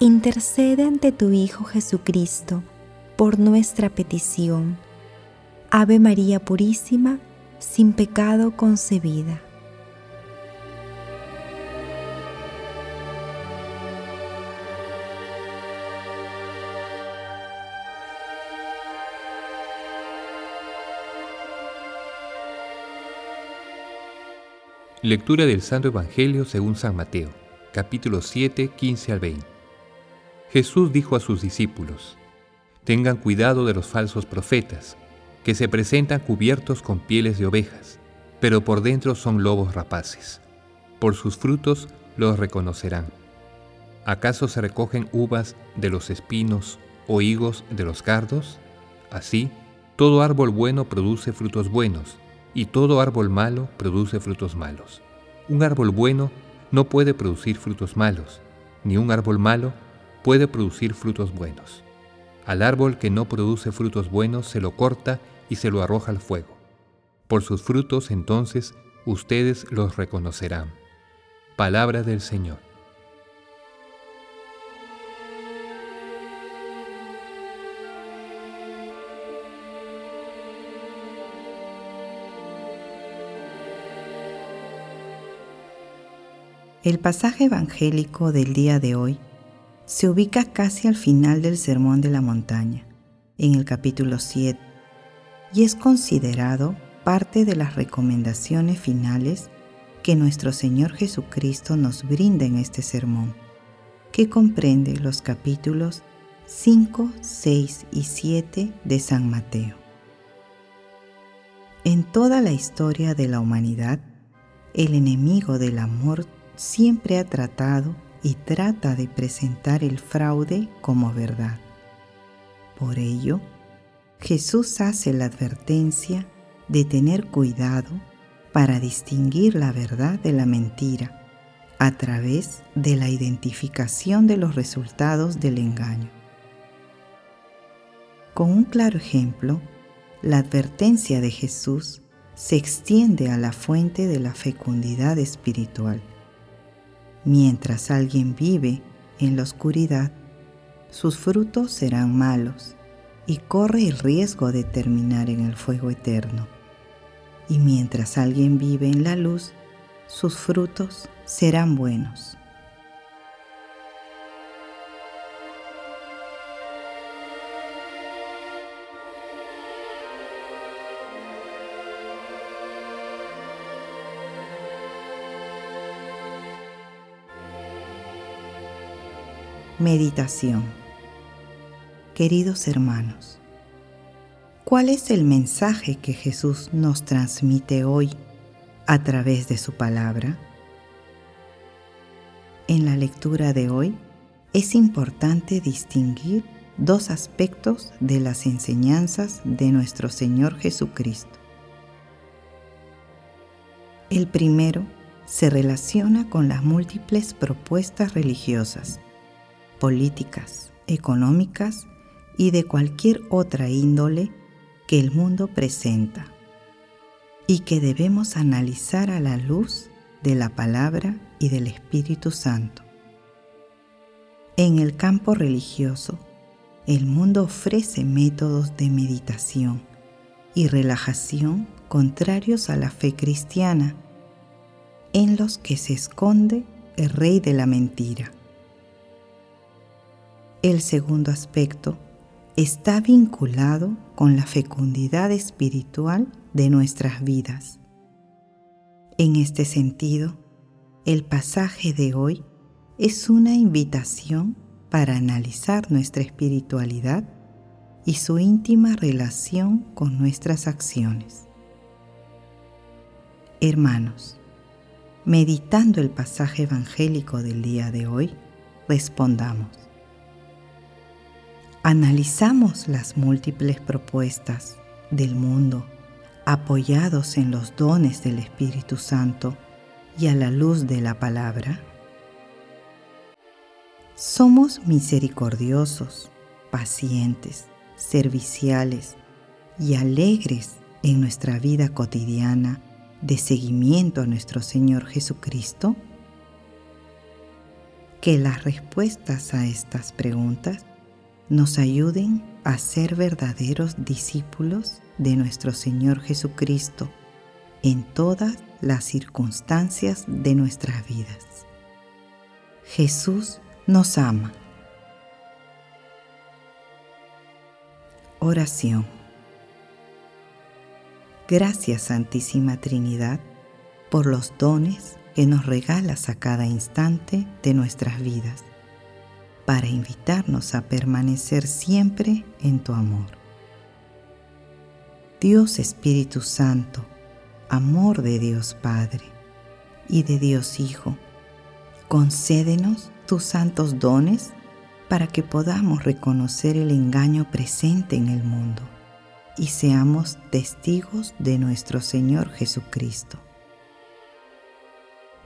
intercede ante tu Hijo Jesucristo por nuestra petición. Ave María Purísima, sin pecado concebida. Lectura del Santo Evangelio según San Mateo, capítulo 7, 15 al 20. Jesús dijo a sus discípulos, Tengan cuidado de los falsos profetas, que se presentan cubiertos con pieles de ovejas, pero por dentro son lobos rapaces. Por sus frutos los reconocerán. ¿Acaso se recogen uvas de los espinos o higos de los cardos? Así, todo árbol bueno produce frutos buenos, y todo árbol malo produce frutos malos. Un árbol bueno no puede producir frutos malos, ni un árbol malo puede producir frutos buenos. Al árbol que no produce frutos buenos se lo corta y se lo arroja al fuego. Por sus frutos entonces ustedes los reconocerán. Palabra del Señor. El pasaje evangélico del día de hoy se ubica casi al final del Sermón de la Montaña, en el capítulo 7, y es considerado parte de las recomendaciones finales que nuestro Señor Jesucristo nos brinda en este sermón, que comprende los capítulos 5, 6 y 7 de San Mateo. En toda la historia de la humanidad, el enemigo del amor siempre ha tratado y trata de presentar el fraude como verdad. Por ello, Jesús hace la advertencia de tener cuidado para distinguir la verdad de la mentira a través de la identificación de los resultados del engaño. Con un claro ejemplo, la advertencia de Jesús se extiende a la fuente de la fecundidad espiritual Mientras alguien vive en la oscuridad, sus frutos serán malos y corre el riesgo de terminar en el fuego eterno. Y mientras alguien vive en la luz, sus frutos serán buenos. Meditación Queridos hermanos, ¿cuál es el mensaje que Jesús nos transmite hoy a través de su palabra? En la lectura de hoy es importante distinguir dos aspectos de las enseñanzas de nuestro Señor Jesucristo. El primero se relaciona con las múltiples propuestas religiosas políticas, económicas y de cualquier otra índole que el mundo presenta y que debemos analizar a la luz de la palabra y del Espíritu Santo. En el campo religioso, el mundo ofrece métodos de meditación y relajación contrarios a la fe cristiana, en los que se esconde el rey de la mentira. El segundo aspecto está vinculado con la fecundidad espiritual de nuestras vidas. En este sentido, el pasaje de hoy es una invitación para analizar nuestra espiritualidad y su íntima relación con nuestras acciones. Hermanos, meditando el pasaje evangélico del día de hoy, respondamos. Analizamos las múltiples propuestas del mundo apoyados en los dones del Espíritu Santo y a la luz de la palabra? Somos misericordiosos, pacientes, serviciales y alegres en nuestra vida cotidiana de seguimiento a nuestro Señor Jesucristo? Que las respuestas a estas preguntas nos ayuden a ser verdaderos discípulos de nuestro Señor Jesucristo en todas las circunstancias de nuestras vidas. Jesús nos ama. Oración. Gracias Santísima Trinidad por los dones que nos regalas a cada instante de nuestras vidas para invitarnos a permanecer siempre en tu amor. Dios Espíritu Santo, amor de Dios Padre y de Dios Hijo, concédenos tus santos dones para que podamos reconocer el engaño presente en el mundo y seamos testigos de nuestro Señor Jesucristo.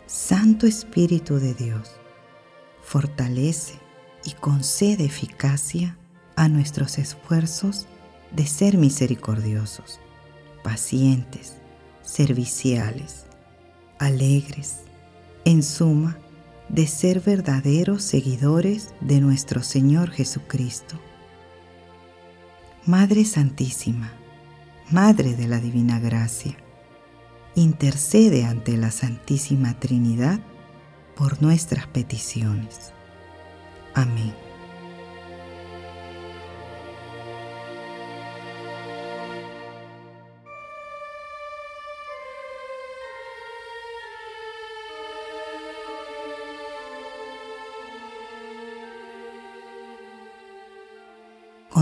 Santo Espíritu de Dios, fortalece y concede eficacia a nuestros esfuerzos de ser misericordiosos, pacientes, serviciales, alegres, en suma, de ser verdaderos seguidores de nuestro Señor Jesucristo. Madre Santísima, Madre de la Divina Gracia, intercede ante la Santísima Trinidad por nuestras peticiones. Amén.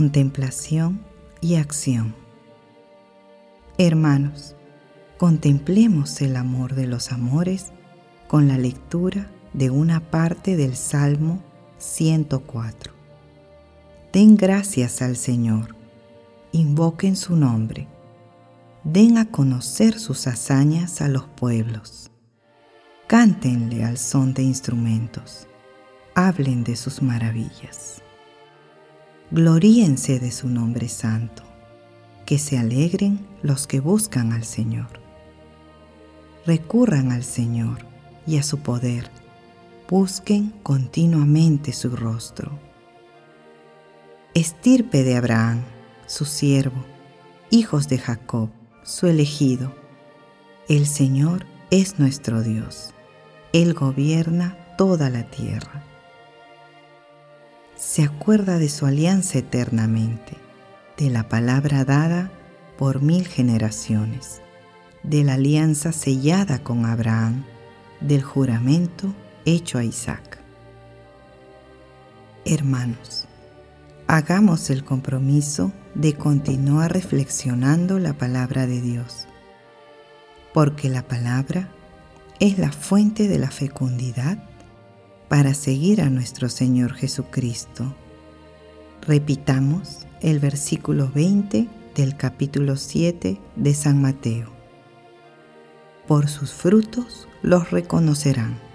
contemplación y acción. Hermanos, contemplemos el amor de los amores con la lectura de una parte del Salmo 104. Den gracias al Señor, invoquen su nombre, den a conocer sus hazañas a los pueblos, cántenle al son de instrumentos, hablen de sus maravillas. Gloríense de su nombre santo, que se alegren los que buscan al Señor. Recurran al Señor y a su poder, busquen continuamente su rostro. Estirpe de Abraham, su siervo, hijos de Jacob, su elegido. El Señor es nuestro Dios. Él gobierna toda la tierra se acuerda de su alianza eternamente, de la palabra dada por mil generaciones, de la alianza sellada con Abraham, del juramento hecho a Isaac. Hermanos, hagamos el compromiso de continuar reflexionando la palabra de Dios, porque la palabra es la fuente de la fecundidad para seguir a nuestro Señor Jesucristo. Repitamos el versículo 20 del capítulo 7 de San Mateo. Por sus frutos los reconocerán.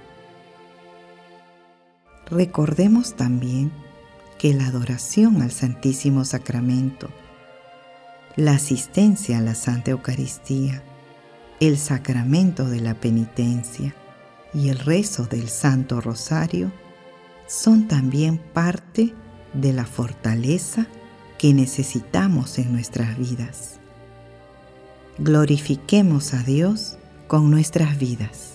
Recordemos también que la adoración al Santísimo Sacramento, la asistencia a la Santa Eucaristía, el sacramento de la penitencia, y el rezo del Santo Rosario son también parte de la fortaleza que necesitamos en nuestras vidas. Glorifiquemos a Dios con nuestras vidas.